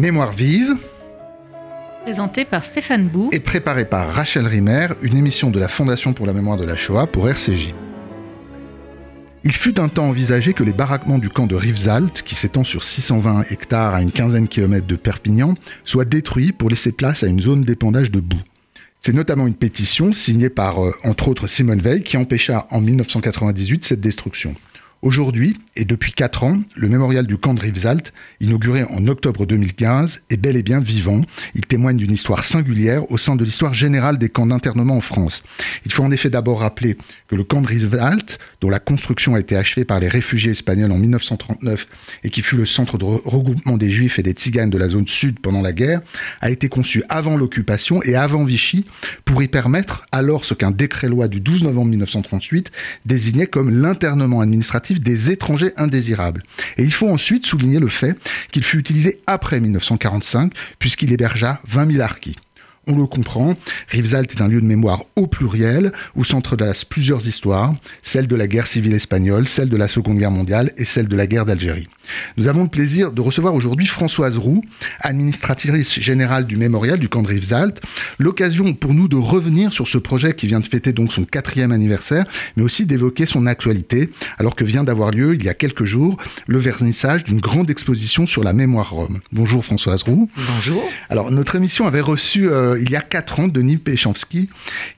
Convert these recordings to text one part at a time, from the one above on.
Mémoire vive. Présenté par Stéphane Bou. Et préparé par Rachel Rimer, une émission de la Fondation pour la mémoire de la Shoah pour RCJ. Il fut un temps envisagé que les baraquements du camp de Rivesaltes, qui s'étend sur 620 hectares à une quinzaine de kilomètres de Perpignan, soient détruits pour laisser place à une zone d'épandage de boue. C'est notamment une pétition signée par, euh, entre autres, Simone Veil qui empêcha en 1998 cette destruction. Aujourd'hui, et depuis 4 ans, le mémorial du camp de Rivesaltes, inauguré en octobre 2015, est bel et bien vivant. Il témoigne d'une histoire singulière au sein de l'histoire générale des camps d'internement en France. Il faut en effet d'abord rappeler que le camp de Rivesaltes, dont la construction a été achevée par les réfugiés espagnols en 1939 et qui fut le centre de regroupement des juifs et des tziganes de la zone sud pendant la guerre, a été conçu avant l'occupation et avant Vichy pour y permettre alors ce qu'un décret-loi du 12 novembre 1938 désignait comme l'internement administratif des étrangers indésirables. Et il faut ensuite souligner le fait qu'il fut utilisé après 1945, puisqu'il hébergea 20 000 harkis on le comprend, Rivesaltes est un lieu de mémoire au pluriel où s'entrelacent plusieurs histoires, celle de la guerre civile espagnole, celle de la Seconde Guerre mondiale et celle de la guerre d'Algérie. Nous avons le plaisir de recevoir aujourd'hui Françoise Roux, administratrice générale du mémorial du camp de Rivesaltes. L'occasion pour nous de revenir sur ce projet qui vient de fêter donc son quatrième anniversaire, mais aussi d'évoquer son actualité, alors que vient d'avoir lieu il y a quelques jours le vernissage d'une grande exposition sur la mémoire rome. Bonjour Françoise Roux. Bonjour. Alors notre émission avait reçu euh, il y a quatre ans Denis Péchanski,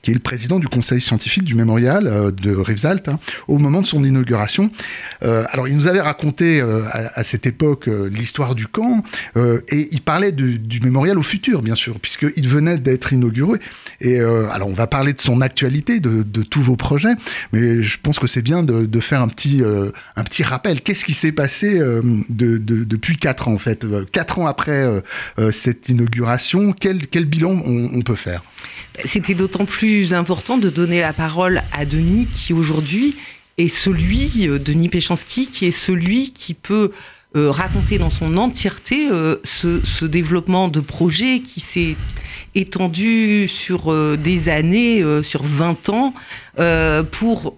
qui est le président du conseil scientifique du mémorial euh, de Rivesaltes, hein, au moment de son inauguration. Euh, alors il nous avait raconté à, cette époque l'histoire du camp et il parlait du mémorial au futur, bien sûr, puisqu'il venait d'être inauguré. Et alors on va parler de son actualité, de, tous vos projets, mais je pense que c'est bien de, faire un petit, un petit rappel. Qu'est-ce qui s'est passé de, depuis quatre ans en fait Quatre ans après cette inauguration, quel, quel bilan on, peut faire? C'était d'autant plus important de donner la parole à Denis qui aujourd'hui est celui, euh, Denis Péchanski, qui est celui qui peut euh, raconter dans son entièreté euh, ce, développement de projet qui s'est étendu sur des années, sur 20 ans, pour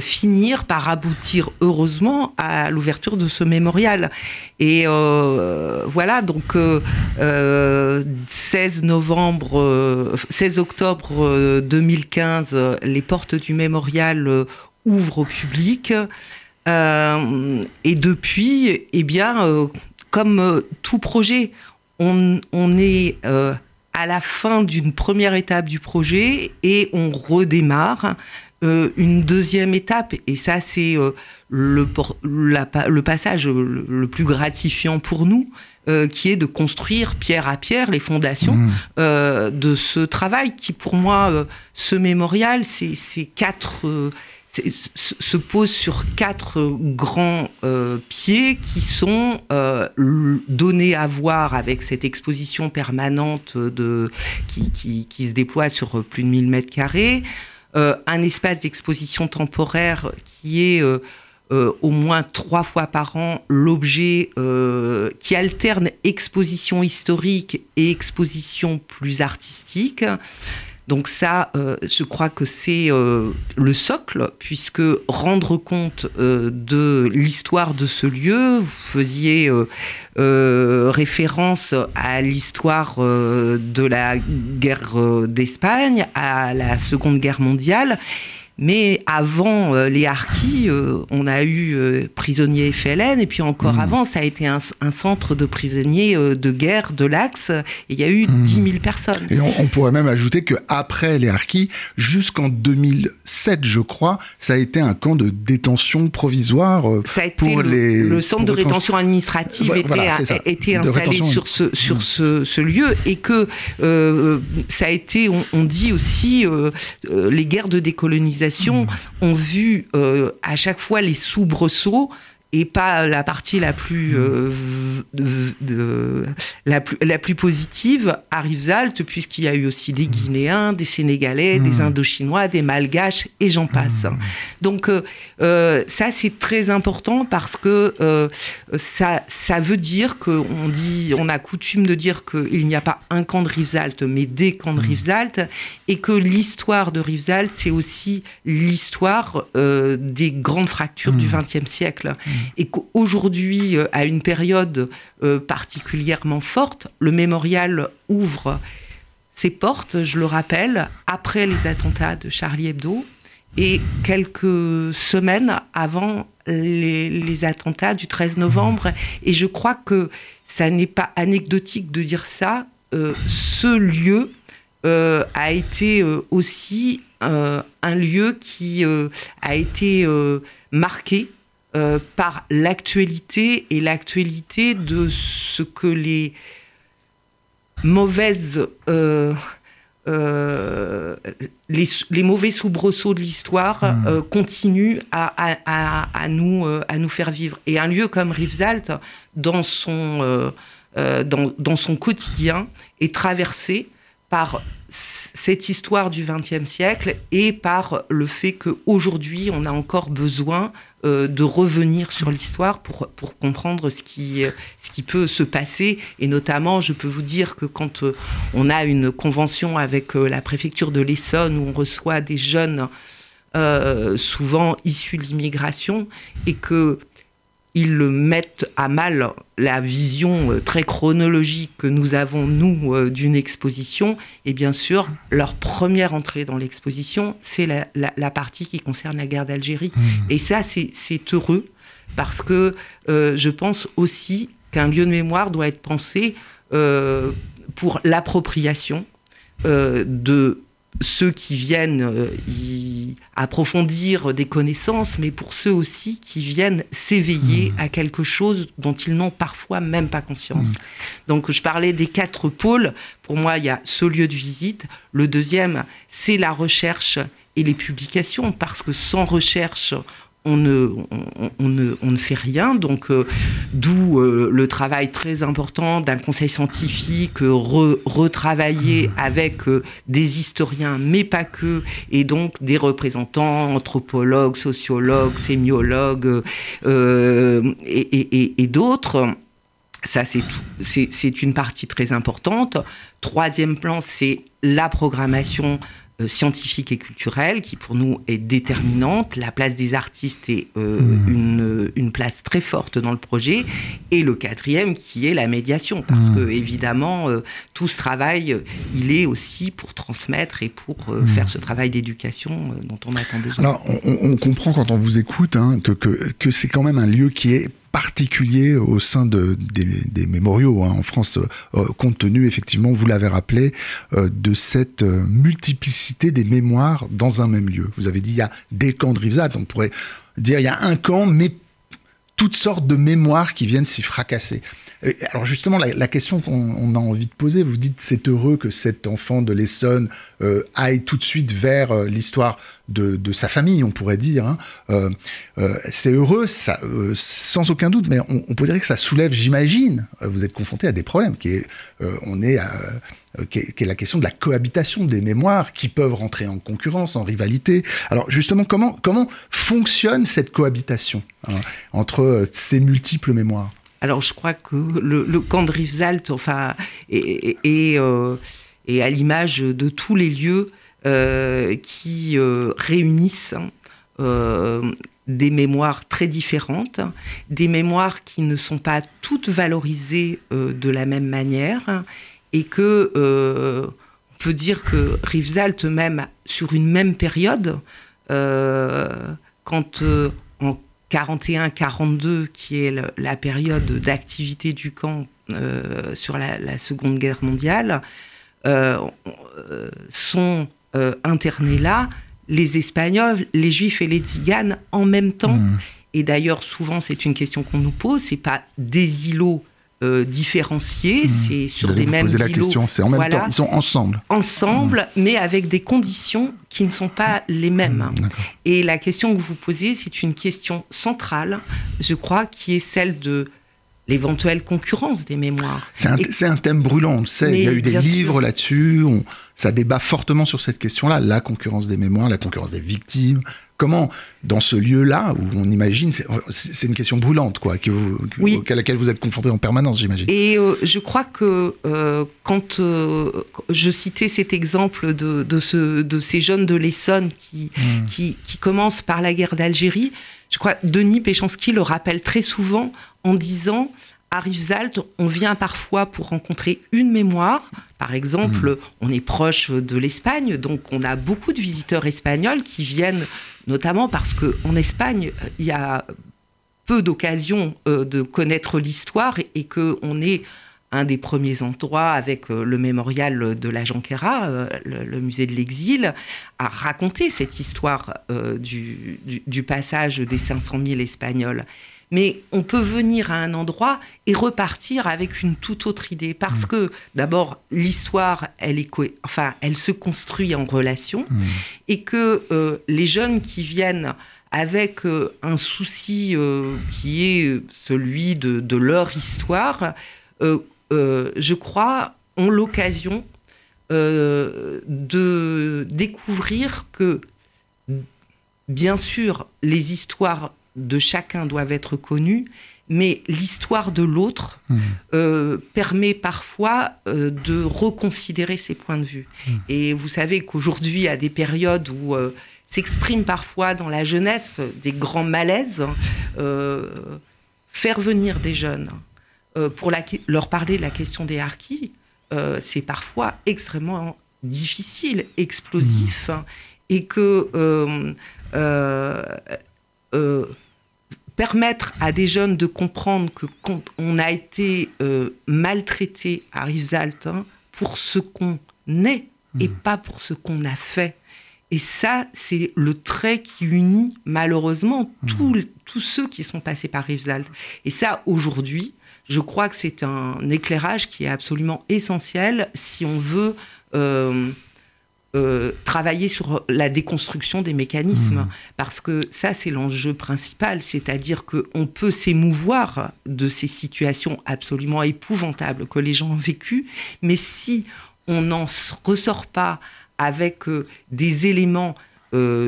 finir par aboutir heureusement à l'ouverture de ce mémorial. Et voilà, donc 16 euh, novembre, 16 octobre 2015, les portes du mémorial ouvrent au public. et depuis, eh bien, comme tout projet, on, on est à la fin d'une première étape du projet et on redémarre euh, une deuxième étape, et ça c'est euh, le, le, passage le, plus gratifiant pour nous, euh, qui est de construire pierre à pierre les fondations mmh. de ce travail qui pour moi, ce mémorial, c'est quatre se pose sur quatre grands pieds qui sont donnés à voir avec cette exposition permanente de, qui, qui, se déploie sur plus de 1000 mètres carrés. Euh, un espace d'exposition temporaire qui est euh, euh, au moins trois fois par an l'objet qui alterne exposition historique et exposition plus artistique. Donc ça, euh, je crois que c'est euh, le socle, puisque rendre compte euh, de l'histoire de ce lieu, vous faisiez référence à l'histoire de la guerre d'Espagne, à la Seconde Guerre mondiale, mais avant euh, les harkis, euh, on a eu euh, prisonniers FLN, et puis encore hmm. avant, ça a été un, centre de prisonniers de guerre de l'Axe, et il y a eu 10 hmm. 000 personnes. Et on, pourrait même ajouter qu'après les harkis, jusqu'en 2007, je crois, ça a été un camp de détention provisoire ça a été le, les... Le centre de rétention administrative était, installé sur, ce, sur hmm. ce, lieu, et que ça a été, on, on dit aussi, les guerres de décolonisation ont vu euh, à chaque fois les soubresauts et pas la partie la plus, euh, de, la plus, la plus positive à Rivesaltes, puisqu'il y a eu aussi des Guinéens, des Sénégalais, des mmh. Indochinois, des Malgaches, et j'en passe. Mmh. Donc euh, euh, ça, c'est très important parce que ça, ça veut dire qu'on dit, on a coutume de dire qu'il n'y a pas un camp de Rivesaltes, mais des camps de. Rivesaltes, et que l'histoire de Rivesaltes, c'est aussi l'histoire des grandes fractures du XXe siècle. Et qu'aujourd'hui, à une période particulièrement forte, le mémorial ouvre ses portes, je le rappelle, après les attentats de Charlie Hebdo et quelques semaines avant les, attentats du 13 novembre. Et je crois que ça n'est pas anecdotique de dire ça. Euh, ce lieu euh, a été euh, aussi un lieu qui a été marqué par l'actualité et l'actualité de ce que les mauvaises euh, les, mauvais soubresauts de l'histoire hmm. euh, continuent à, nous, euh, à nous faire vivre. Et un lieu comme Rivesaltes, dans son, dans, dans, son quotidien, est traversé par cette histoire du XXe siècle et par le fait qu'aujourd'hui, on a encore besoin euh, de revenir sur l'histoire pour, comprendre ce qui, ce qui peut se passer. Et notamment, je peux vous dire que quand euh, on a une convention avec euh, la préfecture de l'Essonne où on reçoit des jeunes souvent issus de l'immigration et que ils mettent à mal la vision euh, très chronologique que nous avons, nous, euh, d'une exposition. Et bien sûr, leur première entrée dans l'exposition, c'est la, partie qui concerne la guerre d'Algérie. Mmh. Et ça, c'est heureux, parce que euh, je pense aussi qu'un lieu de mémoire doit être pensé pour l'appropriation de ceux qui viennent euh, y approfondir des connaissances, mais pour ceux aussi qui viennent s'éveiller mmh. à quelque chose dont ils n'ont parfois même pas conscience. Mmh. Donc je parlais des quatre pôles. Pour moi, il y a ce lieu de visite. Le deuxième, c'est la recherche et les publications, parce que sans recherche, on ne, on, ne, on ne, fait rien. Donc, euh, d'où euh, le travail très important d'un conseil scientifique euh, retravaillé avec des historiens, mais pas que, et donc des représentants, anthropologues, sociologues, sémiologues et, et d'autres. Ça, c'est c'est une partie très importante. Troisième plan, c'est la programmation scientifique et culturelle qui pour nous est déterminante. La place des artistes est euh, mmh. une, une, place très forte dans le projet. Et le quatrième qui est la médiation, parce mmh. que évidemment euh, tout ce travail, il est aussi pour transmettre et pour mmh. faire ce travail d'éducation dont on a tant besoin. Alors on, on, comprend quand on vous écoute hein, que, que, que c'est quand même un lieu qui est particulier au sein de, des, mémoriaux hein, en France, euh, compte tenu, effectivement, vous l'avez rappelé, euh, de cette euh, multiplicité des mémoires dans un même lieu. Vous avez dit, il y a des camps de Rivesaltes, on pourrait dire, il y a un camp, mais toutes sortes de mémoires qui viennent s'y fracasser. Alors justement, la, question qu'on a envie de poser, vous dites c'est heureux que cet enfant de l'Essonne euh, aille tout de suite vers euh, l'histoire de, sa famille, on pourrait dire. Hein. Euh, c'est heureux, sans aucun doute, mais on, pourrait dire que ça soulève, j'imagine, vous êtes confronté à des problèmes, qui est, on est qui est, la question de la cohabitation des mémoires qui peuvent rentrer en concurrence, en rivalité. Alors justement, comment, comment fonctionne cette cohabitation hein, entre ces multiples mémoires? Alors je crois que le, camp de Rivesaltes, enfin, est, euh, à l'image de tous les lieux euh, qui euh, réunissent des mémoires très différentes, des mémoires qui ne sont pas toutes valorisées de la même manière, et que on peut dire que Rivesaltes même sur une même période, quand 41-42, qui est la période d'activité du camp euh, sur la, Seconde Guerre mondiale, euh, euh, sont internés là les Espagnols, les Juifs et les Tziganes en même temps. Mmh. Et d'ailleurs, souvent, c'est une question qu'on nous pose, c'est pas des îlots euh, différenciés, hmm. c'est sur des mêmes la question, c'est en même temps, ils sont ensemble. Ensemble, hmm. mais avec des conditions qui ne sont pas les mêmes. Hmm, Et la question que vous posez, c'est une question centrale, je crois, qui est celle de l'éventuelle concurrence des mémoires. C'est un, thème brûlant, on le sait. Il y a eu des livres là-dessus. Ça débat fortement sur cette question-là, la concurrence des mémoires, la concurrence des victimes. Comment, dans ce lieu-là, où on imagine, c'est une question brûlante, quoi, que vous, à laquelle vous êtes confronté en permanence, j'imagine. Et euh, je crois que euh, quand euh, je citais cet exemple de, de, ce, de ces jeunes de l'Essonne qui, mmh. qui, qui commencent par la guerre d'Algérie, je crois, Denis Péchanski le rappelle très souvent en disant à Rivesaltes, on vient parfois pour rencontrer une mémoire. Par exemple, mmh. on est proche de l'Espagne, donc on a beaucoup de visiteurs espagnols qui viennent, notamment parce qu'en Espagne, il y a peu d'occasions euh, de connaître l'histoire et, qu'on est un des premiers endroits avec euh, le mémorial de la Jonquera, euh, le, musée de l'exil, à raconter cette histoire du, du, passage des 500 000 Espagnols. Mais on peut venir à un endroit et repartir avec une toute autre idée. Parce mmh. que, d'abord, l'histoire, elle, est enfin, elle se construit en relation. Mmh. Et que les jeunes qui viennent avec un souci qui est celui de, de leur histoire, euh, je crois, ont l'occasion euh, de découvrir que, bien sûr, les histoires de chacun doivent être connues, mais l'histoire de l'autre mmh. euh, permet parfois de reconsidérer ses points de vue. Mmh. Et vous savez qu'aujourd'hui, à des périodes où s'expriment parfois dans la jeunesse des grands malaises, faire venir des jeunes euh, pour leur parler de la question des harkis, euh, c'est parfois extrêmement difficile, explosif, mmh. hein, et que euh, permettre à des jeunes de comprendre que quand on a été maltraité à Rivesaltes hein, pour ce qu'on est et mmh. pas pour ce qu'on a fait. Et ça, c'est le trait qui unit malheureusement mmh. tous ceux qui sont passés par Rivesaltes. Et ça, aujourd'hui, je crois que c'est un éclairage qui est absolument essentiel si on veut euh, euh, travailler sur la déconstruction des mécanismes. Mmh. Parce que ça, c'est l'enjeu principal, c'est-à-dire qu'on peut s'émouvoir de ces situations absolument épouvantables que les gens ont vécues, mais si on n'en ressort pas avec euh, des éléments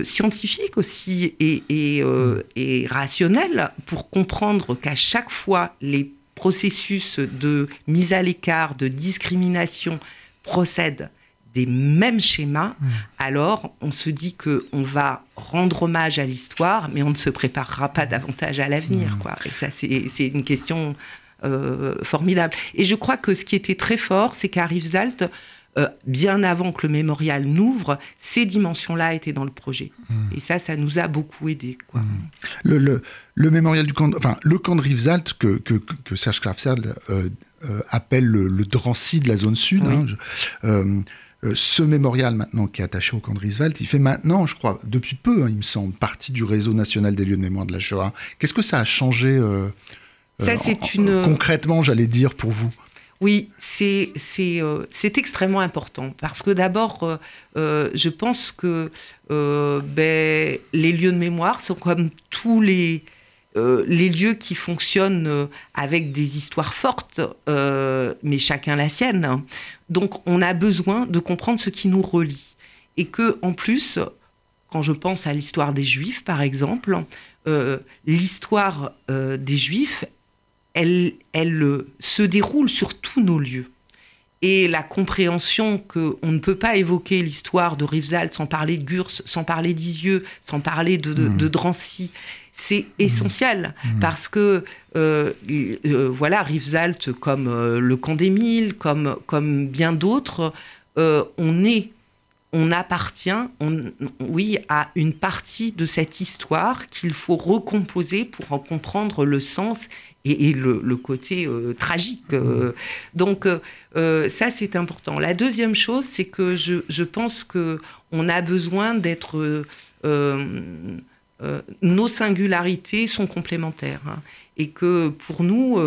scientifiques aussi et, et, mmh. et, rationnels pour comprendre qu'à chaque fois les processus de mise à l'écart, de discrimination procède des mêmes schémas, mmh. alors on se dit que on va rendre hommage à l'histoire, mais on ne se préparera pas davantage à l'avenir. Mmh. Quoi. Et ça, c'est une question euh, formidable. Et je crois que ce qui était très fort, c'est qu'à Rivesaltes, euh, bien avant que le mémorial n'ouvre, ces dimensions-là étaient dans le projet. Hmm. Et ça, ça nous a beaucoup aidé. Quoi. Le, mémorial du camp, enfin, le camp de Rivesaltes que, que, Serge Krafsal euh, euh, appelle le, Drancy de la zone sud. Hein, ce mémorial maintenant qui est attaché au camp de Rivesaltes, il fait maintenant, je crois, depuis peu, hein, il me semble, partie du réseau national des lieux de mémoire de la Shoah. Qu'est-ce que ça a changé ça, c'est une... concrètement, j'allais dire, pour vous? Oui, c'est euh, extrêmement important parce que d'abord, euh, euh, je pense que ben, les lieux de mémoire sont comme tous les, les lieux qui fonctionnent avec des histoires fortes, mais chacun la sienne. Donc, on a besoin de comprendre ce qui nous relie. Et que, en plus, quand je pense à l'histoire des Juifs, par exemple, l'histoire des Juifs, elle, elle se déroule sur tous nos lieux. Et la compréhension qu'on ne peut pas évoquer l'histoire de Rivesaltes sans parler de Gurs, sans parler d'Isieux, sans parler de, de, hmm. Drancy, c'est essentiel hmm. parce que euh, euh, voilà Rivesaltes comme euh, le Camp des Mille, comme comme bien d'autres, on est on appartient, oui, à une partie de cette histoire qu'il faut recomposer pour en comprendre le sens et, le, côté euh, tragique. Euh. donc euh, ça, c'est important. La deuxième chose, c'est que je, pense que on a besoin d'être nos singularités sont complémentaires hein. et que pour nous,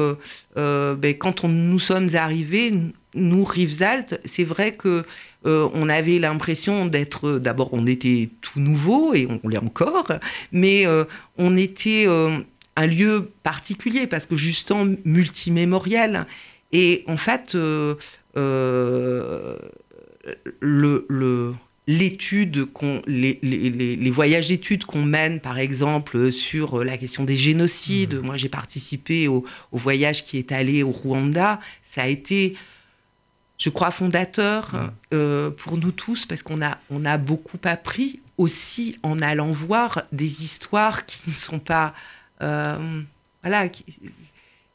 ben, quand nous sommes arrivés, nous Rivesaltes, c'est vrai que on avait l'impression d'être, d'abord, on était tout nouveau et on l'est encore, mais on était un lieu particulier parce que justement multimémoriel. Et en fait, euh, euh, le, l'étude qu'on, les, les, voyages d'études qu'on mène, par exemple, sur la question des génocides. Mmh. Moi, j'ai participé au, voyage qui est allé au Rwanda. Ça a été, je crois, fondateur mmh. euh, pour nous tous parce qu'on a, on a beaucoup appris aussi en allant voir des histoires qui ne sont pas, voilà, qui,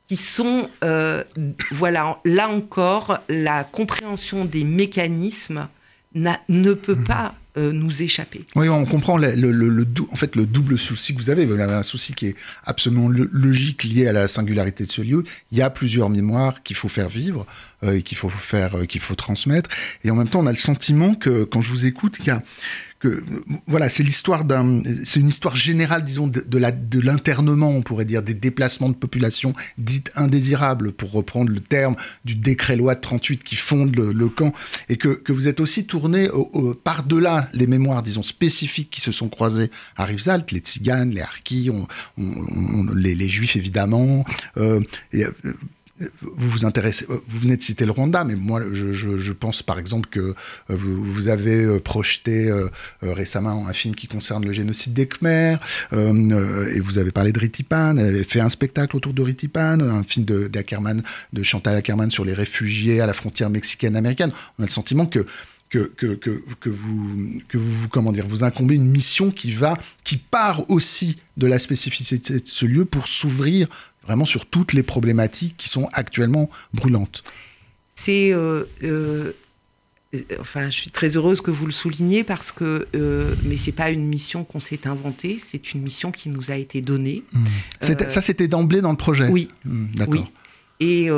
qui sont, voilà, là encore, la compréhension des mécanismes ne peut mhm. pas euh, nous échapper. Oui, on comprend le, le, en fait, le double souci que vous avez. Vous avez un souci qui est absolument logique lié à la singularité de ce lieu. Il y a plusieurs mémoires qu'il faut faire vivre euh, et qu'il faut faire, euh, qu'il faut transmettre. Et en même temps, on a le sentiment que quand je vous écoute, il y a voilà, c'est l'histoire d'un, c'est une histoire générale, disons, de, l'internement, on pourrait dire, des déplacements de population dites indésirables, pour reprendre le terme du décret loi de 38 qui fonde le, camp, et que, vous êtes aussi tourné par-delà les mémoires, disons, spécifiques qui se sont croisées à Rivesaltes, les tziganes, les harkis, les, juifs évidemment, euh, euh, vous vous intéressez, euh, vous venez de citer le Rwanda, mais moi je, pense par exemple que euh, vous, avez euh, projeté récemment un film qui concerne le génocide des Khmers, et vous avez parlé de Ritipan, vous avez fait un spectacle autour de Ritipan, un film de, de Chantal Ackerman sur les réfugiés à la frontière mexicaine-américaine. On a le sentiment que que, que, que, vous, que vous, comment dire, vous incombez une mission qui va, qui part aussi de la spécificité de ce lieu pour s'ouvrir vraiment sur toutes les problématiques qui sont actuellement brûlantes. C'est euh, euh, enfin, je suis très heureuse que vous le souligniez parce que, euh, mais c'est pas une mission qu'on s'est inventée, c'est une mission qui nous a été donnée. Hmm. ça, c'était d'emblée dans le projet. Oui, hmm, d'accord. Et,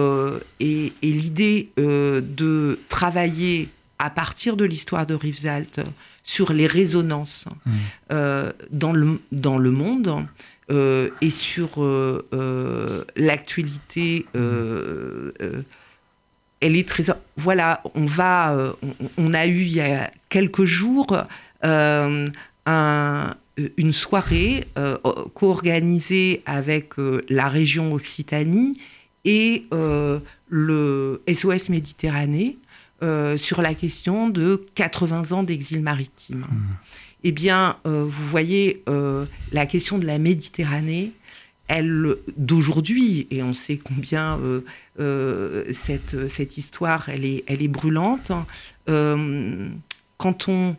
et, et l'idée de travailler à partir de l'histoire de Rivesaltes sur les résonances hmm. dans, le, dans le monde, euh, et sur euh, euh, l'actualité, elle est très. Voilà, on va. On, a eu il y a quelques jours un, une soirée co-organisée avec la région Occitanie et le SOS Méditerranée sur la question de 80 ans d'exil maritime. Mmh eh bien, euh, vous voyez, euh, la question de la Méditerranée, elle d'aujourd'hui, et on sait combien euh, cette, cette histoire, elle est, elle est brûlante, quand on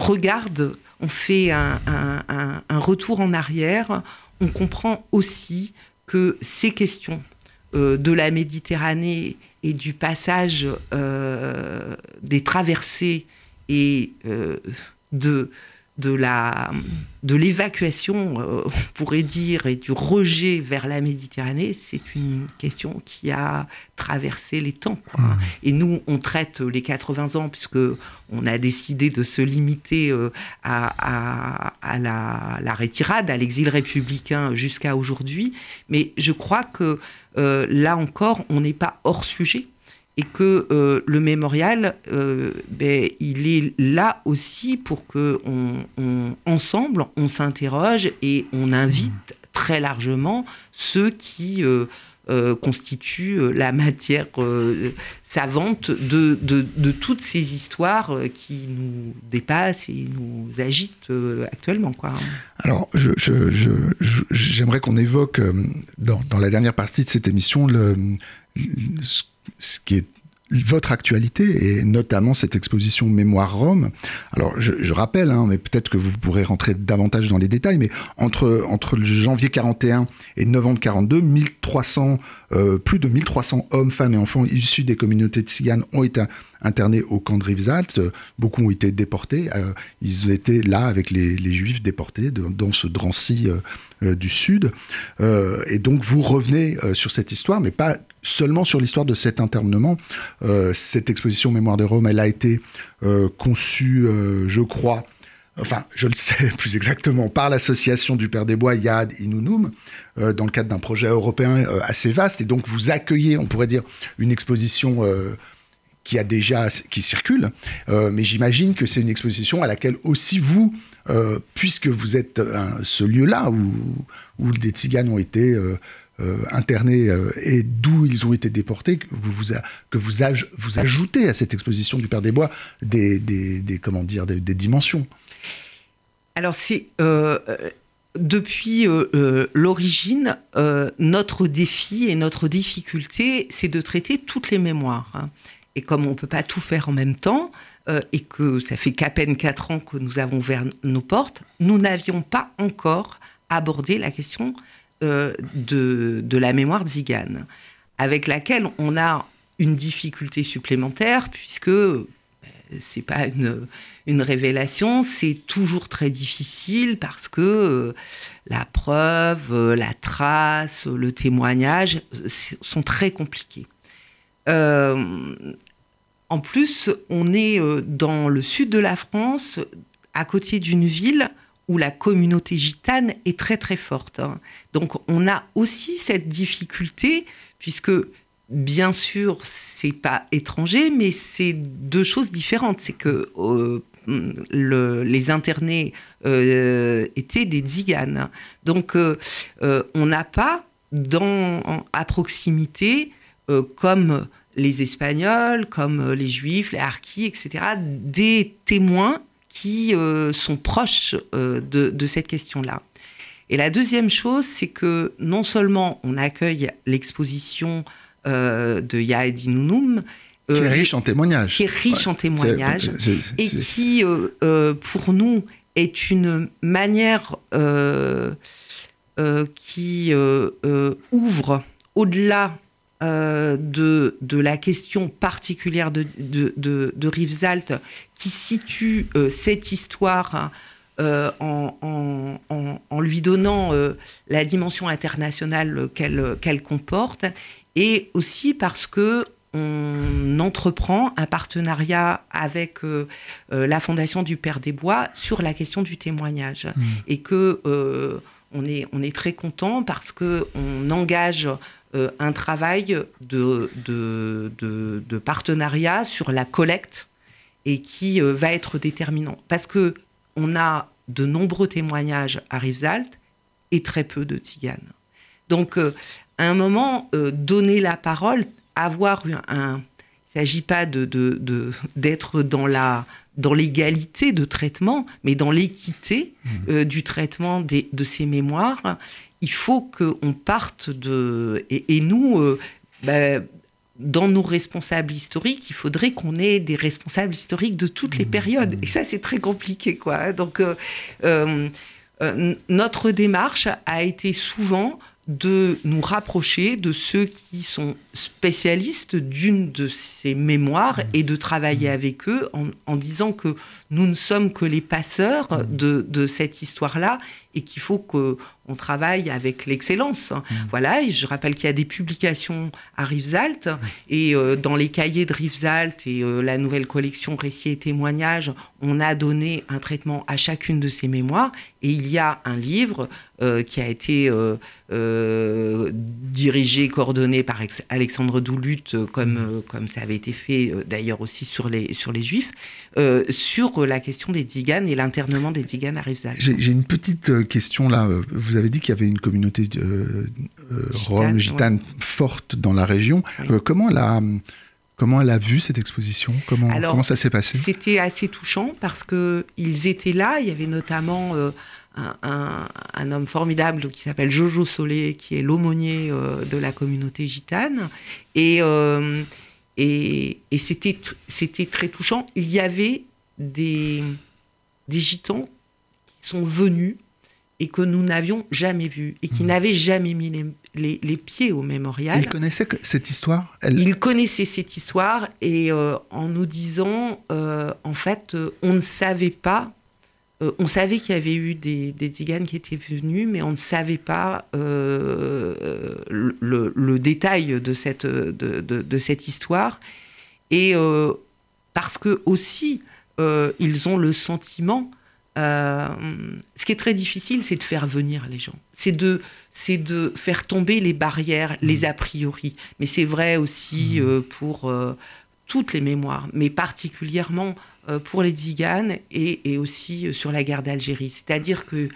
regarde, on fait un, un, retour en arrière, on comprend aussi que ces questions de la Méditerranée et du passage des traversées et euh, de, de, la, de l'évacuation, euh, on pourrait dire, et du rejet vers la Méditerranée, c'est une question qui a traversé les temps. Mmh. Et nous, on traite les 80 ans, puisque on a décidé de se limiter euh, à, à, la, la, retirade, à l'exil républicain jusqu'à aujourd'hui. Mais je crois que là encore, on n'est pas hors sujet et que euh, le mémorial, euh, ben, il est là aussi pour que on, ensemble, on s'interroge et on invite très largement ceux qui euh, constituent la matière savante de, toutes ces histoires qui nous dépassent et nous agitent actuellement. Alors, j'aimerais qu'on évoque dans, la dernière partie de cette émission le, ce qui est votre actualité et notamment cette exposition Mémoire Rome. Alors je, rappelle, hein, mais peut-être que vous pourrez rentrer davantage dans les détails, mais entre, entre janvier 41 et novembre 42, 1300, euh, plus de 1300 hommes, femmes et enfants issus des communautés tziganes ont été internés au camp de Rivesaltes. Beaucoup ont été déportés. Euh, ils étaient là avec les, juifs déportés dans ce Drancy euh, du Sud. et donc vous revenez sur cette histoire, mais pas seulement sur l'histoire de cet internement. Euh, cette exposition Mémoire de Rome, elle a été euh, conçue, euh, je crois, enfin, je le sais plus exactement, par l'association du Père des Bois, Yad Inunum, dans le cadre d'un projet européen assez vaste. Et donc, vous accueillez, on pourrait dire, une exposition qui a déjà, qui circule. mais j'imagine que c'est une exposition à laquelle aussi vous, puisque vous êtes ce lieu-là où, où des tziganes ont été euh, internés euh, et d'où ils ont été déportés, que vous, ajoutez à cette exposition du Père des Bois des, comment dire, des, dimensions. Alors c'est euh, depuis l'origine, notre défi et notre difficulté, c'est de traiter toutes les mémoires. Et comme on ne peut pas tout faire en même temps, et que ça fait qu'à peine quatre ans que nous avons ouvert nos portes, nous n'avions pas encore abordé la question de, de, la mémoire zigane, avec laquelle on a une difficulté supplémentaire puisque c'est pas une, révélation, c'est toujours très difficile parce que euh, la preuve, euh, la trace, le témoignage sont très compliqués. Euh, en plus, on est dans le sud de la France, à côté d'une ville où la communauté gitane est très très forte. Hein. Donc on a aussi cette difficulté, puisque bien sûr, c'est pas étranger, mais c'est deux choses différentes. C'est que euh, les internés euh, étaient des tziganes. Donc, euh, on n'a pas dans, à proximité, comme les Espagnols, comme les Juifs, les Harkis, etc., des témoins qui sont proches de cette question-là. Et la deuxième chose, c'est que non seulement on accueille l'exposition euh, de Yaedi Nounoum. qui est riche en témoignages. Qui est riche en témoignages. et qui, euh, euh, pour nous, est une manière qui ouvre au-delà de, de, la question particulière de, de, de, Rivesaltes, qui situe cette histoire en, en, en, lui donnant la dimension internationale qu'elle qu'elle comporte, et aussi parce que on entreprend un partenariat avec euh, euh, la Fondation du Père des Bois sur la question du témoignage. Mmh. Et que euh, on, est, on est très content parce qu'on engage un travail de, de, de, partenariat sur la collecte et qui va être déterminant. Parce que on a de nombreux témoignages à Rivesaltes et très peu de tziganes. Donc, à un moment, euh, donner la parole, avoir un... Il ne s'agit pas de, d'être dans la dans l'égalité de traitement, mais dans l'équité mmh. euh, du traitement des, de ces mémoires. Il faut qu'on parte de... Et, nous, euh, bah, dans nos responsables historiques, il faudrait qu'on ait des responsables historiques de toutes les mmh. périodes. Et ça, c'est très compliqué, quoi. Donc, notre démarche a été souvent de nous rapprocher de ceux qui sont spécialistes d'une de ces mémoires mmh. et de travailler mmh. avec eux en, disant que nous ne sommes que les passeurs de, cette histoire-là et qu'il faut qu'on travaille avec l'excellence. Voilà, et je rappelle qu'il y a des publications à Rivesaltes et euh, dans les cahiers de Rivesaltes et euh, la nouvelle collection Récits et témoignages, on a donné un traitement à chacune de ces mémoires et il y a un livre euh, qui a été dirigé, coordonné par Alexandre Doulut, comme, comme ça avait été fait d'ailleurs aussi sur les, sur les Juifs, sur la question des Tziganes et l'internement des Tziganes à Rivesaltes. J'ai une petite question là. Vous avez dit qu'il y avait une communauté rome, gitane forte dans la région. comment la Comment elle a vu cette exposition? Comment, comment ça s'est passé? C'était assez touchant parce qu'ils étaient là. Il y avait notamment euh, un, homme formidable qui s'appelle Jojo Solé, qui est l'aumônier euh, de la communauté gitane. Et, euh, et, c'était, c'était très touchant. Il y avait des, des gitans qui sont venus et que nous n'avions jamais vus et qui mmh. n'avaient jamais mis les, les, pieds au mémorial. Il connaissait cette histoire Il connaissait cette histoire et euh, en nous disant, euh, en fait, euh, on ne savait pas, on savait qu'il y avait eu des, des tziganes qui étaient venus, mais on ne savait pas le, détail de cette, de, de, cette histoire. Et parce que aussi, ils ont le sentiment euh, ce qui est très difficile, c'est de faire venir les gens. C'est de, c'est de faire tomber les barrières, les mmh. a priori. Mais c'est vrai aussi mmh. euh, pour euh, toutes les mémoires, mais particulièrement pour les Tziganes et, aussi sur la guerre d'Algérie. C'est-à-dire que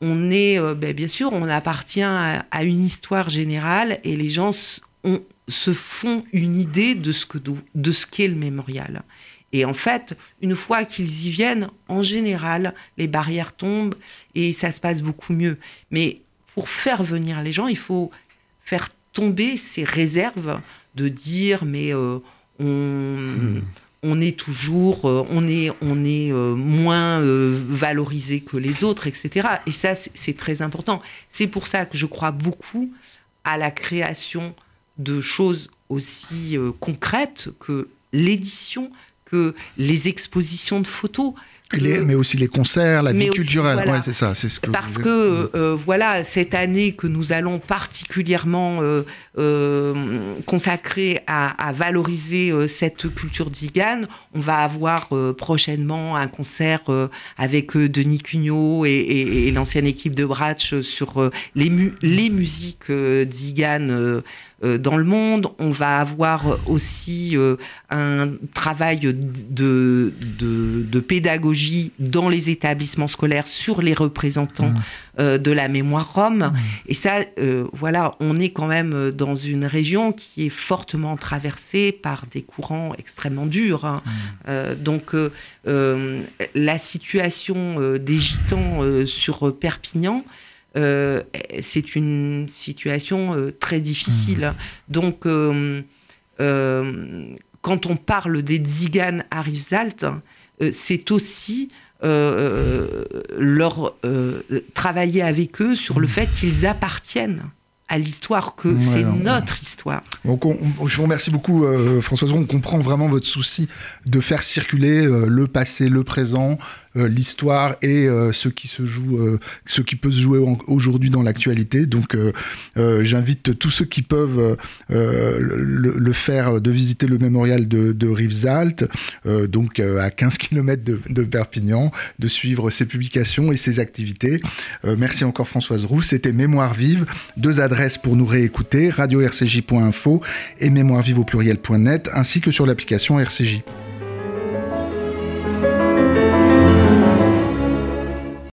on est, ben, bien sûr, on appartient à, une histoire générale et les gens se font une idée de ce que de ce qu'est le mémorial. Et en fait, une fois qu'ils y viennent, en général, les barrières tombent et ça se passe beaucoup mieux. Mais pour faire venir les gens, il faut faire tomber ces réserves de dire mais euh, on, on est toujours, on est, on est moins valorisé que les autres, etc. Et ça, c'est très important. C'est pour ça que je crois beaucoup à la création de choses aussi concrètes que l'édition, que les expositions de photos mais aussi les concerts, la vie culturelle. c'est ça. C'est ce que Parce que euh, voilà, cette année que nous allons particulièrement euh, euh, consacrer à, valoriser cette culture zigane, on va avoir prochainement un concert avec Denis Cugnot et, l'ancienne équipe de Bratch sur les, les musiques ziganes euh, dans le monde. On va avoir aussi euh, un travail de, de, pédagogie dans les établissements scolaires sur les représentants mmh. euh, de la mémoire rome. Mmh. Et ça, voilà, on est quand même dans une région qui est fortement traversée par des courants extrêmement durs. Hein. Mmh. donc, la situation des gitans sur Perpignan, euh, c'est une situation euh, très difficile. Mmh. Donc, euh, quand on parle des Tziganes à Rivesaltes, c'est aussi leur travailler avec eux sur le mmh. fait qu'ils appartiennent à l'histoire, que c'est notre histoire. Donc je vous remercie beaucoup Françoise, on comprend vraiment votre souci de faire circuler le passé, le présent, euh, l'histoire et euh, ce qui se joue, euh, ce qui peut se jouer aujourd'hui dans l'actualité. Donc, j'invite tous ceux qui peuvent le, faire de visiter le mémorial de, de Rivesaltes, donc à 15 km de, Perpignan, de suivre ses publications et ses activités. merci encore Françoise Roux. C'était Mémoire vive. Deux adresses pour nous réécouter radio-rcj.info et mémoirevive pluriel.net, ainsi que sur l'application RCJ.